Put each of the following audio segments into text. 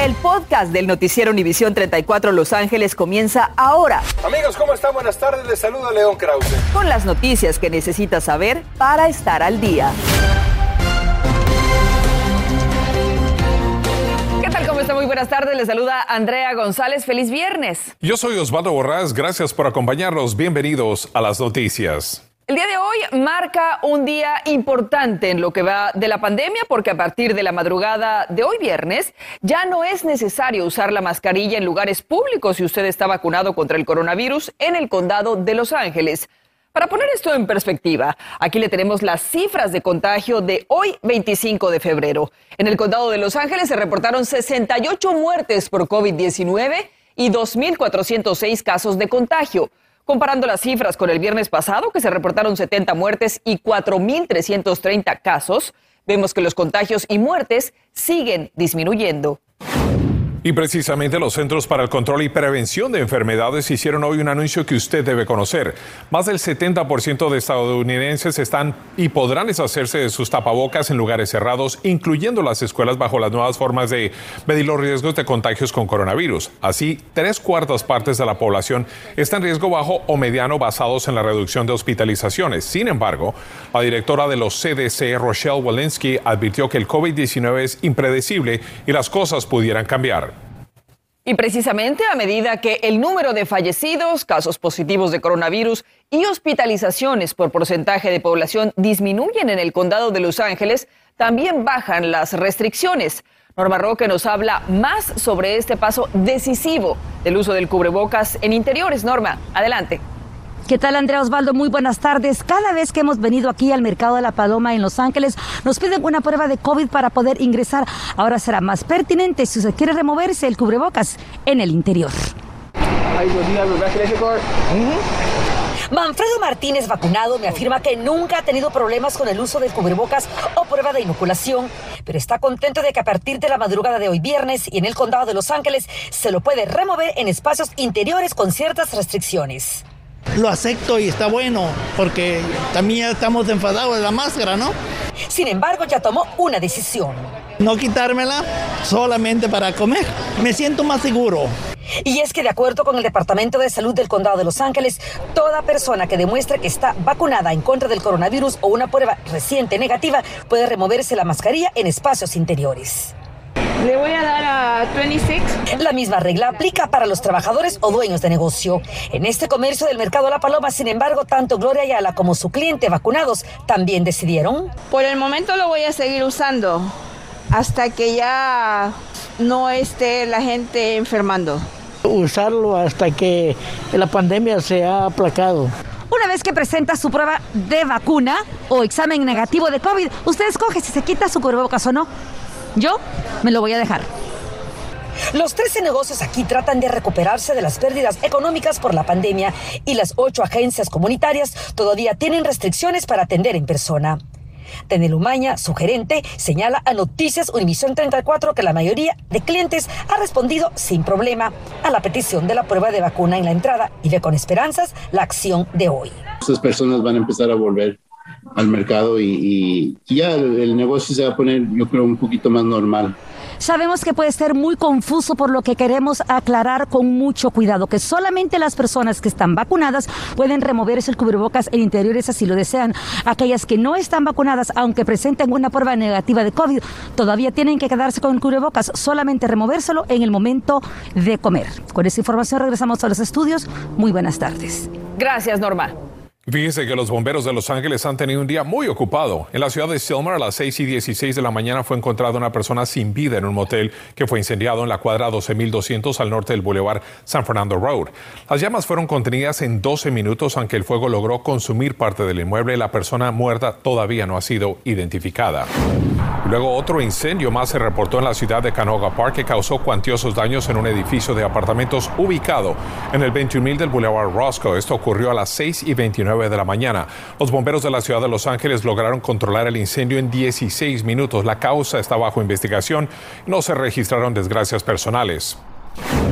El podcast del noticiero Univisión 34 Los Ángeles comienza ahora. Amigos, ¿cómo están? Buenas tardes. Les saluda León Krause. Con las noticias que necesitas saber para estar al día. ¿Qué tal? ¿Cómo está? Muy buenas tardes. Les saluda Andrea González. Feliz viernes. Yo soy Osvaldo Borrás. Gracias por acompañarnos. Bienvenidos a las noticias. El día de hoy marca un día importante en lo que va de la pandemia porque a partir de la madrugada de hoy viernes ya no es necesario usar la mascarilla en lugares públicos si usted está vacunado contra el coronavirus en el condado de Los Ángeles. Para poner esto en perspectiva, aquí le tenemos las cifras de contagio de hoy 25 de febrero. En el condado de Los Ángeles se reportaron 68 muertes por COVID-19 y 2.406 casos de contagio. Comparando las cifras con el viernes pasado, que se reportaron 70 muertes y 4.330 casos, vemos que los contagios y muertes siguen disminuyendo. Y precisamente los Centros para el Control y Prevención de Enfermedades hicieron hoy un anuncio que usted debe conocer. Más del 70% de estadounidenses están y podrán deshacerse de sus tapabocas en lugares cerrados, incluyendo las escuelas bajo las nuevas formas de medir los riesgos de contagios con coronavirus. Así, tres cuartas partes de la población está en riesgo bajo o mediano basados en la reducción de hospitalizaciones. Sin embargo, la directora de los CDC, Rochelle Walensky, advirtió que el COVID-19 es impredecible y las cosas pudieran cambiar. Y precisamente a medida que el número de fallecidos, casos positivos de coronavirus y hospitalizaciones por porcentaje de población disminuyen en el condado de Los Ángeles, también bajan las restricciones. Norma Roque nos habla más sobre este paso decisivo del uso del cubrebocas en interiores. Norma, adelante. ¿Qué tal, Andrea Osvaldo? Muy buenas tardes. Cada vez que hemos venido aquí al mercado de la Paloma en Los Ángeles, nos piden una prueba de COVID para poder ingresar. Ahora será más pertinente si se quiere removerse el cubrebocas en el interior. Manfredo Martínez, vacunado, me afirma que nunca ha tenido problemas con el uso del cubrebocas o prueba de inoculación, pero está contento de que a partir de la madrugada de hoy viernes y en el condado de Los Ángeles se lo puede remover en espacios interiores con ciertas restricciones lo acepto y está bueno, porque también ya estamos enfadados de la máscara, ¿no? Sin embargo, ya tomó una decisión. No quitármela solamente para comer. Me siento más seguro. Y es que de acuerdo con el Departamento de Salud del Condado de Los Ángeles, toda persona que demuestre que está vacunada en contra del coronavirus o una prueba reciente negativa puede removerse la mascarilla en espacios interiores. Le voy a dar a 26. La misma regla aplica para los trabajadores o dueños de negocio. En este comercio del mercado La Paloma, sin embargo, tanto Gloria Ayala como su cliente vacunados también decidieron. Por el momento lo voy a seguir usando hasta que ya no esté la gente enfermando. Usarlo hasta que la pandemia se ha aplacado. Una vez que presenta su prueba de vacuna o examen negativo de COVID, usted escoge si se quita su cubrebocas o no. Yo me lo voy a dejar. Los 13 negocios aquí tratan de recuperarse de las pérdidas económicas por la pandemia y las ocho agencias comunitarias todavía tienen restricciones para atender en persona. Tenel Umaña, su gerente, señala a Noticias Univisión 34 que la mayoría de clientes ha respondido sin problema a la petición de la prueba de vacuna en la entrada y ve con esperanzas la acción de hoy. Estas personas van a empezar a volver al mercado y, ya el, negocio se va a poner, yo creo, un poquito más normal. Sabemos que puede ser muy confuso, por lo que queremos aclarar con mucho cuidado que solamente las personas que están vacunadas pueden removerse el cubrebocas en interiores así lo desean. Aquellas que no están vacunadas, aunque presenten una prueba negativa de COVID, todavía tienen que quedarse con el cubrebocas, solamente removérselo en el momento de comer. Con esa información regresamos a los estudios. Muy buenas tardes. Gracias, Norma. Fíjese que los bomberos de Los Ángeles han tenido un día muy ocupado. En la ciudad de Silmar, a las 6 y 16 de la mañana, fue encontrada una persona sin vida en un motel que fue incendiado en la cuadra 12200 al norte del Boulevard San Fernando Road. Las llamas fueron contenidas en 12 minutos, aunque el fuego logró consumir parte del inmueble. La persona muerta todavía no ha sido identificada. Luego, otro incendio más se reportó en la ciudad de Canoga Park que causó cuantiosos daños en un edificio de apartamentos ubicado en el 21.000 del Boulevard Roscoe. Esto ocurrió a las 6 y 29 de la mañana. Los bomberos de la ciudad de Los Ángeles lograron controlar el incendio en 16 minutos. La causa está bajo investigación. No se registraron desgracias personales.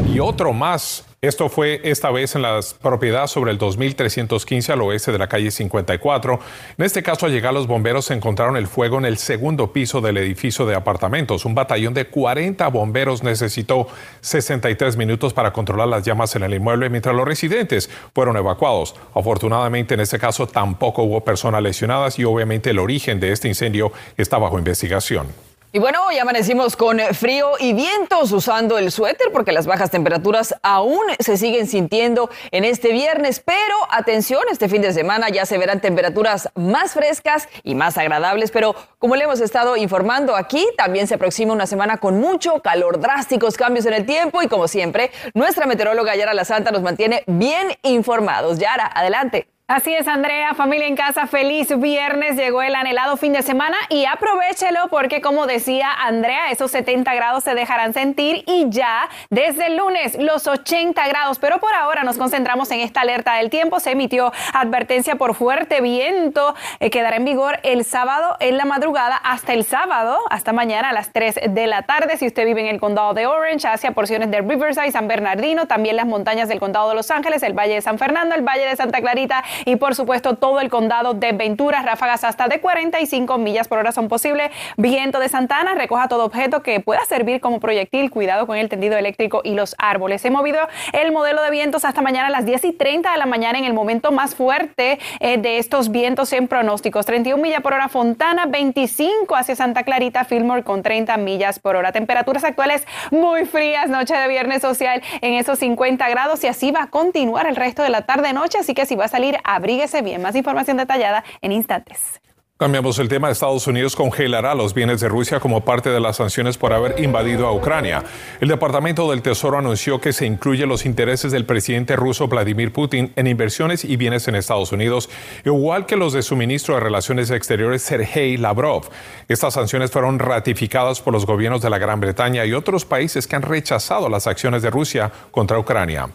Y otro más esto fue esta vez en la propiedad sobre el 2315 al oeste de la calle 54. En este caso, al llegar los bomberos encontraron el fuego en el segundo piso del edificio de apartamentos. Un batallón de 40 bomberos necesitó 63 minutos para controlar las llamas en el inmueble mientras los residentes fueron evacuados. Afortunadamente, en este caso tampoco hubo personas lesionadas y obviamente el origen de este incendio está bajo investigación. Y bueno, hoy amanecimos con frío y vientos usando el suéter porque las bajas temperaturas aún se siguen sintiendo en este viernes, pero atención, este fin de semana ya se verán temperaturas más frescas y más agradables, pero como le hemos estado informando aquí, también se aproxima una semana con mucho calor, drásticos cambios en el tiempo y como siempre, nuestra meteoróloga Yara La Santa nos mantiene bien informados. Yara, adelante. Así es, Andrea, familia en casa, feliz viernes, llegó el anhelado fin de semana y aprovechelo porque como decía Andrea, esos 70 grados se dejarán sentir y ya desde el lunes los 80 grados, pero por ahora nos concentramos en esta alerta del tiempo, se emitió advertencia por fuerte viento, eh, quedará en vigor el sábado en la madrugada hasta el sábado, hasta mañana a las 3 de la tarde, si usted vive en el condado de Orange, hacia porciones de Riverside, San Bernardino, también las montañas del condado de Los Ángeles, el Valle de San Fernando, el Valle de Santa Clarita, y por supuesto todo el condado de Ventura. Ráfagas hasta de 45 millas por hora son posibles. Viento de Santana, recoja todo objeto que pueda servir como proyectil. Cuidado con el tendido eléctrico y los árboles. He movido el modelo de vientos hasta mañana a las 10 y 30 de la mañana en el momento más fuerte eh, de estos vientos en pronósticos. 31 millas por hora Fontana, 25 hacia Santa Clarita, Fillmore con 30 millas por hora. Temperaturas actuales muy frías, noche de viernes social en esos 50 grados y así va a continuar el resto de la tarde-noche. Así que si va a salir, abríguese bien. Más información detallada en instantes. Cambiamos el tema. Estados Unidos congelará los bienes de Rusia como parte de las sanciones por haber invadido a Ucrania. El Departamento del Tesoro anunció que se incluye los intereses del presidente ruso Vladimir Putin en inversiones y bienes en Estados Unidos, igual que los de su ministro de Relaciones Exteriores Sergei Lavrov. Estas sanciones fueron ratificadas por los gobiernos de la Gran Bretaña y otros países que han rechazado las acciones de Rusia contra Ucrania.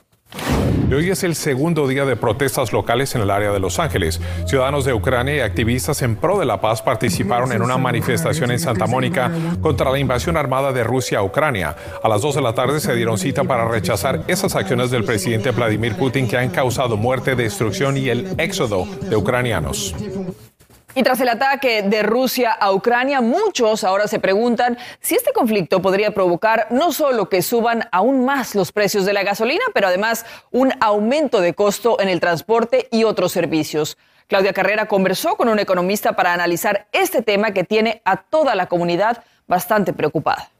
Hoy es el segundo día de protestas locales en el área de Los Ángeles. Ciudadanos de Ucrania y activistas en pro de la paz participaron en una manifestación en Santa Mónica contra la invasión armada de Rusia a Ucrania. A las 2 de la tarde se dieron cita para rechazar esas acciones del presidente Vladimir Putin que han causado muerte, destrucción y el éxodo de ucranianos. Y tras el ataque de Rusia a Ucrania, muchos ahora se preguntan si este conflicto podría provocar no solo que suban aún más los precios de la gasolina, pero además un aumento de costo en el transporte y otros servicios. Claudia Carrera conversó con un economista para analizar este tema que tiene a toda la comunidad bastante preocupada.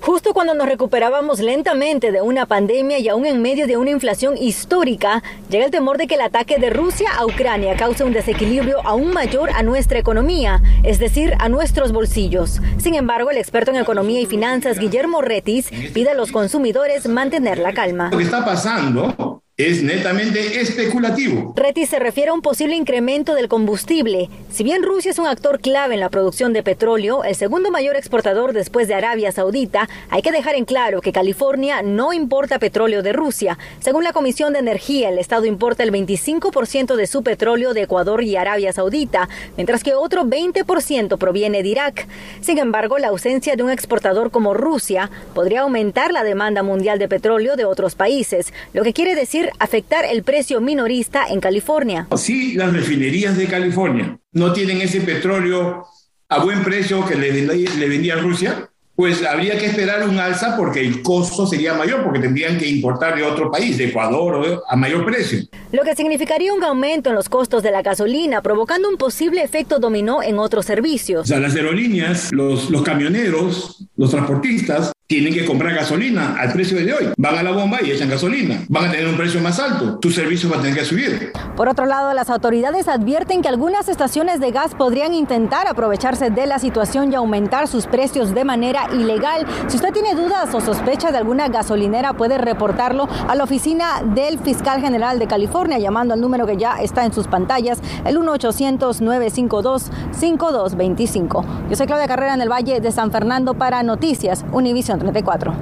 Justo cuando nos recuperábamos lentamente de una pandemia y aún en medio de una inflación histórica, llega el temor de que el ataque de Rusia a Ucrania cause un desequilibrio aún mayor a nuestra economía, es decir, a nuestros bolsillos. Sin embargo, el experto en economía y finanzas, Guillermo Retis, pide a los consumidores mantener la calma. Lo está pasando es netamente especulativo. Reti se refiere a un posible incremento del combustible. Si bien Rusia es un actor clave en la producción de petróleo, el segundo mayor exportador después de Arabia Saudita, hay que dejar en claro que California no importa petróleo de Rusia. Según la Comisión de Energía, el Estado importa el 25% de su petróleo de Ecuador y Arabia Saudita, mientras que otro 20% proviene de Irak. Sin embargo, la ausencia de un exportador como Rusia podría aumentar la demanda mundial de petróleo de otros países, lo que quiere decir afectar el precio minorista en California. Si las refinerías de California no tienen ese petróleo a buen precio que le, le vendía Rusia, pues habría que esperar un alza porque el costo sería mayor, porque tendrían que importar de otro país, de Ecuador, a mayor precio. Lo que significaría un aumento en los costos de la gasolina, provocando un posible efecto dominó en otros servicios. O sea, las aerolíneas, los, los camioneros, los transportistas, tienen que comprar gasolina al precio de hoy. Van a la bomba y echan gasolina. Van a tener un precio más alto. Tu servicio va a tener que subir. Por otro lado, las autoridades advierten que algunas estaciones de gas podrían intentar aprovecharse de la situación y aumentar sus precios de manera ilegal. Si usted tiene dudas o sospecha de alguna gasolinera, puede reportarlo a la oficina del fiscal general de California llamando al número que ya está en sus pantallas, el 1-800-952-5225. Yo soy Claudia Carrera en el Valle de San Fernando para Noticias Univision 34.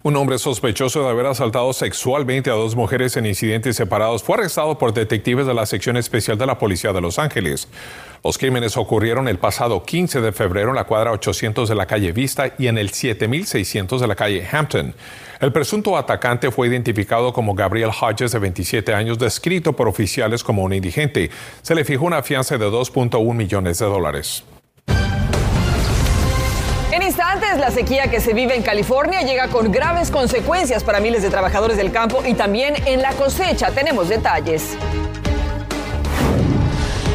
Un hombre sospechoso de haber asaltado sexualmente a dos mujeres en incidentes separados fue arrestado por detectives de la sección especial de la Policía de Los Ángeles. Los crímenes ocurrieron el pasado 15 de febrero en la cuadra 800 de la calle Vista y en el 7600 de la calle Hampton. El presunto atacante fue identificado como Gabriel Hodges, de 27 años, descrito por oficiales como un indigente. Se le fijó una fianza de 2.1 millones de dólares. La sequía que se vive en California llega con graves consecuencias para miles de trabajadores del campo y también en la cosecha. Tenemos detalles.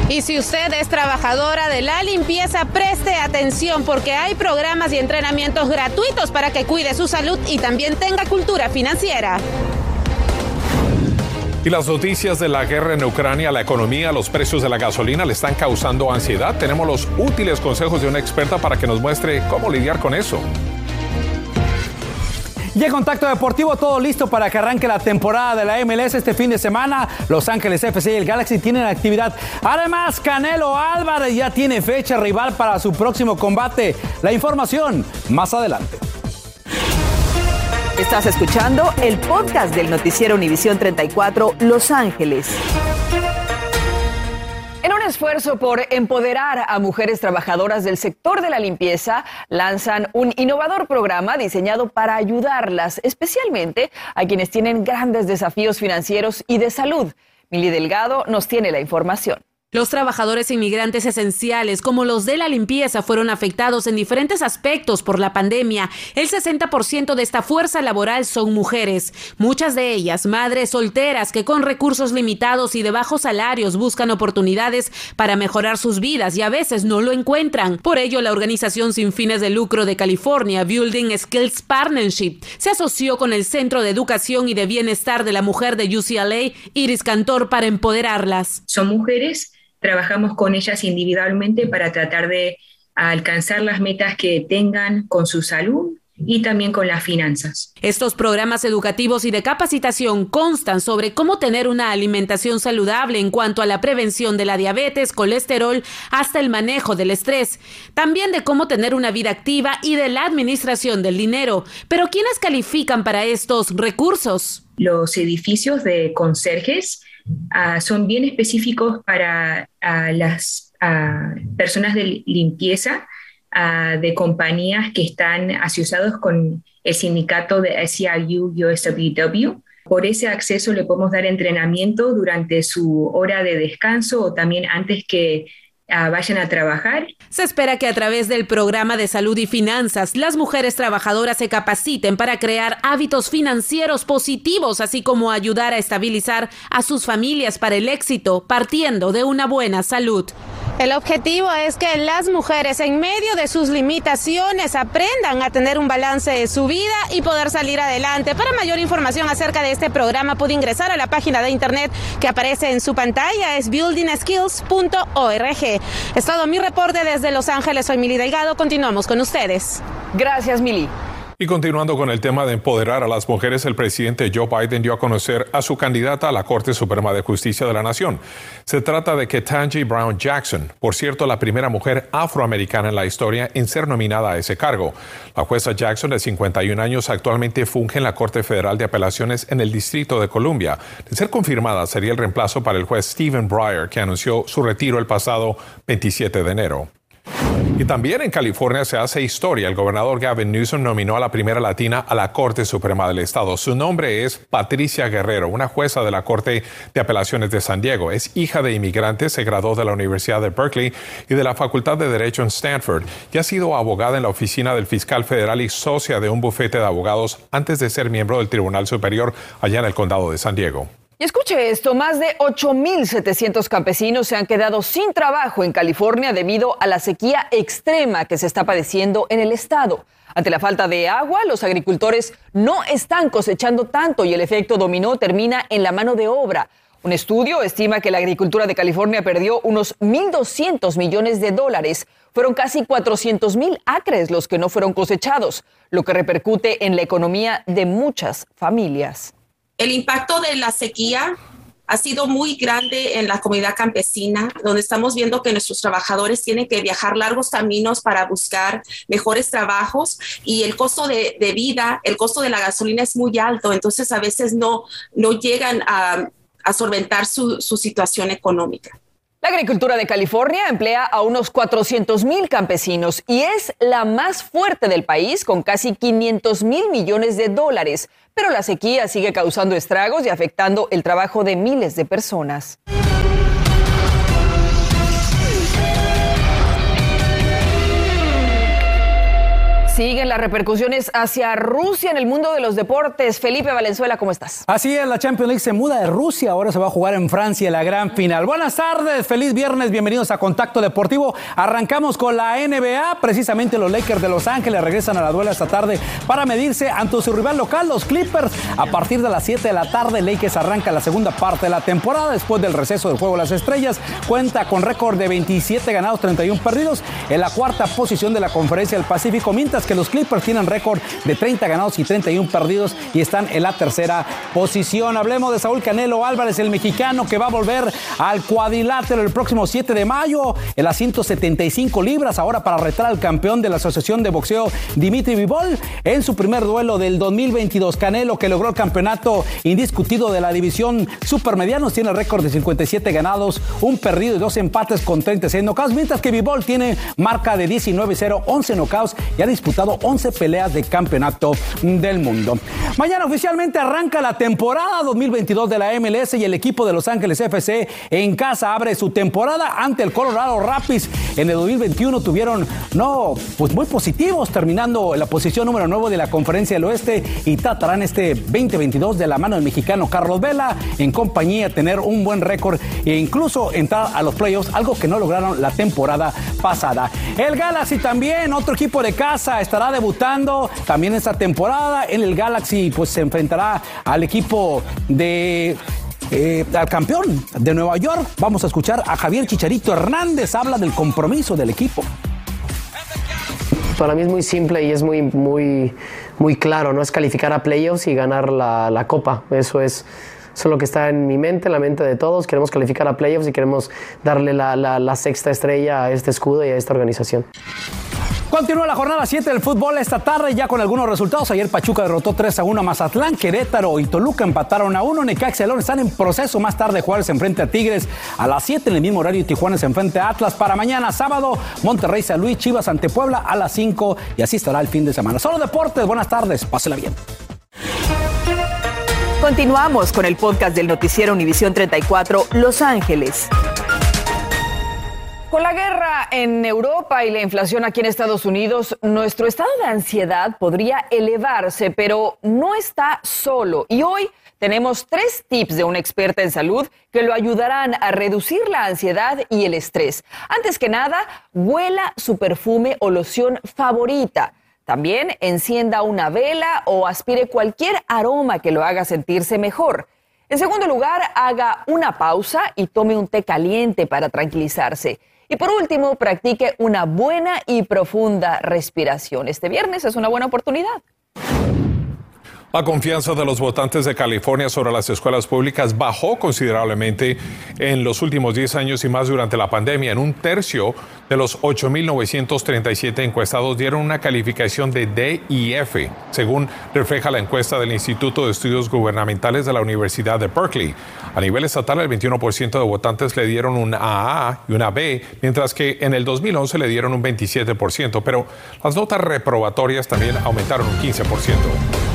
Y si usted es trabajadora de la limpieza, preste atención porque hay programas y entrenamientos gratuitos para que cuide su salud y también tenga cultura financiera. Y las noticias de la guerra en Ucrania, la economía, los precios de la gasolina le están causando ansiedad. Tenemos los útiles consejos de una experta para que nos muestre cómo lidiar con eso. En Contacto Deportivo, todo listo para que arranque la temporada de la MLS este fin de semana. Los Ángeles FC y el Galaxy tienen actividad. Además, Canelo Álvarez ya tiene fecha rival para su próximo combate. La información más adelante. Estás escuchando el podcast del noticiero Univisión 34 Los Ángeles. En un esfuerzo por empoderar a mujeres trabajadoras del sector de la limpieza, lanzan un innovador programa diseñado para ayudarlas, especialmente a quienes tienen grandes desafíos financieros y de salud. Mili Delgado nos tiene la información. Los trabajadores inmigrantes esenciales, como los de la limpieza, fueron afectados en diferentes aspectos por la pandemia. El 60% de esta fuerza laboral son mujeres, muchas de ellas madres solteras que con recursos limitados y de bajos salarios buscan oportunidades para mejorar sus vidas y a veces no lo encuentran. Por ello, la organización sin fines de lucro de California, Building Skills Partnership, se asoció con el Centro de Educación y de Bienestar de la Mujer de UCLA, Iris Cantor, para empoderarlas. Son mujeres trabajamos con ellas individualmente para tratar de alcanzar las metas que tengan con su salud y también con las finanzas. Estos programas educativos y de capacitación constan sobre cómo tener una alimentación saludable en cuanto a la prevención de la diabetes, colesterol, hasta el manejo del estrés, también de cómo tener una vida activa y de la administración del dinero. Pero ¿quiénes califican para estos recursos? Los edificios de conserjes Ah, son bien específicos para ah, las ah, personas de limpieza de compañías que están asociados con el sindicato de SEIU USWW. Por ese acceso le podemos dar entrenamiento durante su hora de descanso o también antes que vayan a trabajar. Se espera que a través del programa de salud y finanzas, las mujeres trabajadoras se capaciten para crear hábitos financieros positivos, así como ayudar a estabilizar a sus familias para el éxito, partiendo de una buena salud. El objetivo es que las mujeres en medio de sus limitaciones aprendan a tener un balance de su vida y poder salir adelante. Para mayor información acerca de este programa puede ingresar a la página de internet que aparece en su pantalla, es buildingskills.org. Es todo mi reporte desde Los Ángeles, soy Mili Delgado, continuamos con ustedes. Gracias Mili. Y continuando con el tema de empoderar a las mujeres, el presidente Joe Biden dio a conocer a su candidata a la Corte Suprema de Justicia de la Nación. Se trata de Ketanji Brown Jackson, por cierto, la primera mujer afroamericana en la historia en ser nominada a ese cargo. La jueza Jackson, de 51 años, actualmente funge en la Corte Federal de Apelaciones en el Distrito de Columbia. De ser confirmada, sería el reemplazo para el juez Stephen Breyer, que anunció su retiro el pasado 27 de enero. Y también en California se hace historia. El gobernador Gavin Newsom nominó a la primera latina a la Corte Suprema del Estado. Su nombre es Patricia Guerrero, una jueza de la Corte de Apelaciones de San Diego. Es hija de inmigrantes, se graduó de la Universidad de Berkeley y de la Facultad de Derecho en Stanford. Y ha sido abogada en la oficina del fiscal federal y socia de un bufete de abogados antes de ser miembro del Tribunal Superior allá en el condado de San Diego. Escuche esto, más de 8.700 campesinos se han quedado sin trabajo en California debido a la sequía extrema que se está padeciendo en el estado. Ante la falta de agua, los agricultores no están cosechando tanto y el efecto dominó termina en la mano de obra. Un estudio estima que la agricultura de California perdió unos 1.200 millones de dólares. Fueron casi 400.000 acres los que no fueron cosechados, lo que repercute en la economía de muchas familias. El impacto de la sequía ha sido muy grande en la comunidad campesina, donde estamos viendo que nuestros trabajadores tienen que viajar largos caminos para buscar mejores trabajos y el costo de, vida, el costo de la gasolina es muy alto, entonces a veces no, no llegan a, solventar su, su situación económica. La agricultura de California emplea a unos 400 mil campesinos y es la más fuerte del país con casi 500 mil millones de dólares. Pero la sequía sigue causando estragos y afectando el trabajo de miles de personas. Siguen las repercusiones hacia Rusia en el mundo de los deportes. Felipe Valenzuela, ¿cómo estás? Así es, la Champions League se muda de Rusia, ahora se va a jugar en Francia la gran final. Buenas tardes, feliz viernes, bienvenidos a Contacto Deportivo. Arrancamos con la NBA, precisamente los Lakers de Los Ángeles regresan a la duela esta tarde para medirse ante su rival local, los Clippers. A partir de las 7 de la tarde, Lakers arranca la segunda parte de la temporada después del receso del juego las estrellas. Cuenta con récord de 27 ganados, 31 perdidos en la cuarta posición de la Conferencia del Pacífico, mientras que los Clippers tienen récord de 30 ganados y 31 perdidos y están en la tercera posición. Hablemos de Saúl Canelo Álvarez, el mexicano que va a volver al cuadrilátero el próximo 7 de mayo en las 175 libras, ahora para retar al campeón de la Asociación de Boxeo Dimitri Vivol en su primer duelo del 2022. Canelo que logró el campeonato indiscutido de la división supermedianos tiene récord de 57 ganados, un perdido y dos empates con 36 knockouts, mientras que Vivol tiene marca de 19-0, 11 knockouts y ha disputado 11 peleas de campeonato del mundo. Mañana oficialmente arranca la temporada 2022 de la MLS y el equipo de Los Ángeles FC en casa abre su temporada ante el Colorado Rapids. En el 2021 tuvieron, no, pues muy positivos, terminando en la posición número 9 de la Conferencia del Oeste y tratarán este 2022 de la mano del mexicano Carlos Vela en compañía, tener un buen récord e incluso entrar a los playoffs, algo que no lograron la temporada pasada. El Galaxy también, otro equipo de casa, estará debutando también esta temporada en el Galaxy, pues se enfrentará al equipo de eh, al campeón de Nueva York. Vamos a escuchar a Javier Chicharito Hernández, habla del compromiso del equipo. Para mí es muy simple y es muy, muy, muy claro, ¿no? Es calificar a playoffs y ganar la, copa. Eso es, eso es lo que está en mi mente, en la mente de todos. Queremos calificar a playoffs y queremos darle la, la sexta estrella a este escudo y a esta organización. Continúa la jornada 7 del fútbol esta tarde ya con algunos resultados. Ayer Pachuca derrotó 3 a 1 a Mazatlán, Querétaro y Toluca empataron a 1. Necaxa y León están en proceso. Más tarde Juárez se enfrenta a Tigres a las 7 en el mismo horario. Tijuana se enfrenta a Atlas para mañana sábado. Monterrey San Luis, Chivas ante Puebla a las 5 y así estará el fin de semana. Solo deportes, buenas tardes, pásela bien. Continuamos con el podcast del noticiero Univisión 34 Los Ángeles. Con la guerra en Europa y la inflación aquí en Estados Unidos, nuestro estado de ansiedad podría elevarse, pero no está solo. Y hoy tenemos tres tips de una experta en salud que lo ayudarán a reducir la ansiedad y el estrés. Antes que nada, huela su perfume o loción favorita. También encienda una vela o aspire cualquier aroma que lo haga sentirse mejor. En segundo lugar, haga una pausa y tome un té caliente para tranquilizarse. Y por último, practique una buena y profunda respiración. Este viernes es una buena oportunidad. La confianza de los votantes de California sobre las escuelas públicas bajó considerablemente en los últimos 10 años y más durante la pandemia. En un tercio de los 8.937 encuestados dieron una calificación de D y F, según refleja la encuesta del Instituto de Estudios Gubernamentales de la Universidad de Berkeley. A nivel estatal, el 21% de votantes le dieron un AA y una B, mientras que en el 2011 le dieron un 27%, pero las notas reprobatorias también aumentaron un 15%.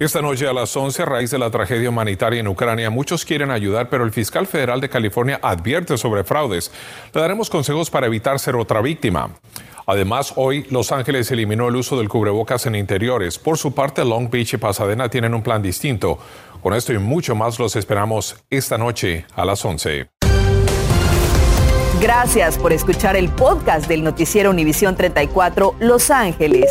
Esta noche a las 11, a raíz de la tragedia humanitaria en Ucrania, muchos quieren ayudar, pero el fiscal federal de California advierte sobre fraudes. Le daremos consejos para evitar ser otra víctima. Además, hoy Los Ángeles eliminó el uso del cubrebocas en interiores. Por su parte, Long Beach y Pasadena tienen un plan distinto. Con esto y mucho más los esperamos esta noche a las 11. Gracias por escuchar el podcast del noticiero Univisión 34 Los Ángeles.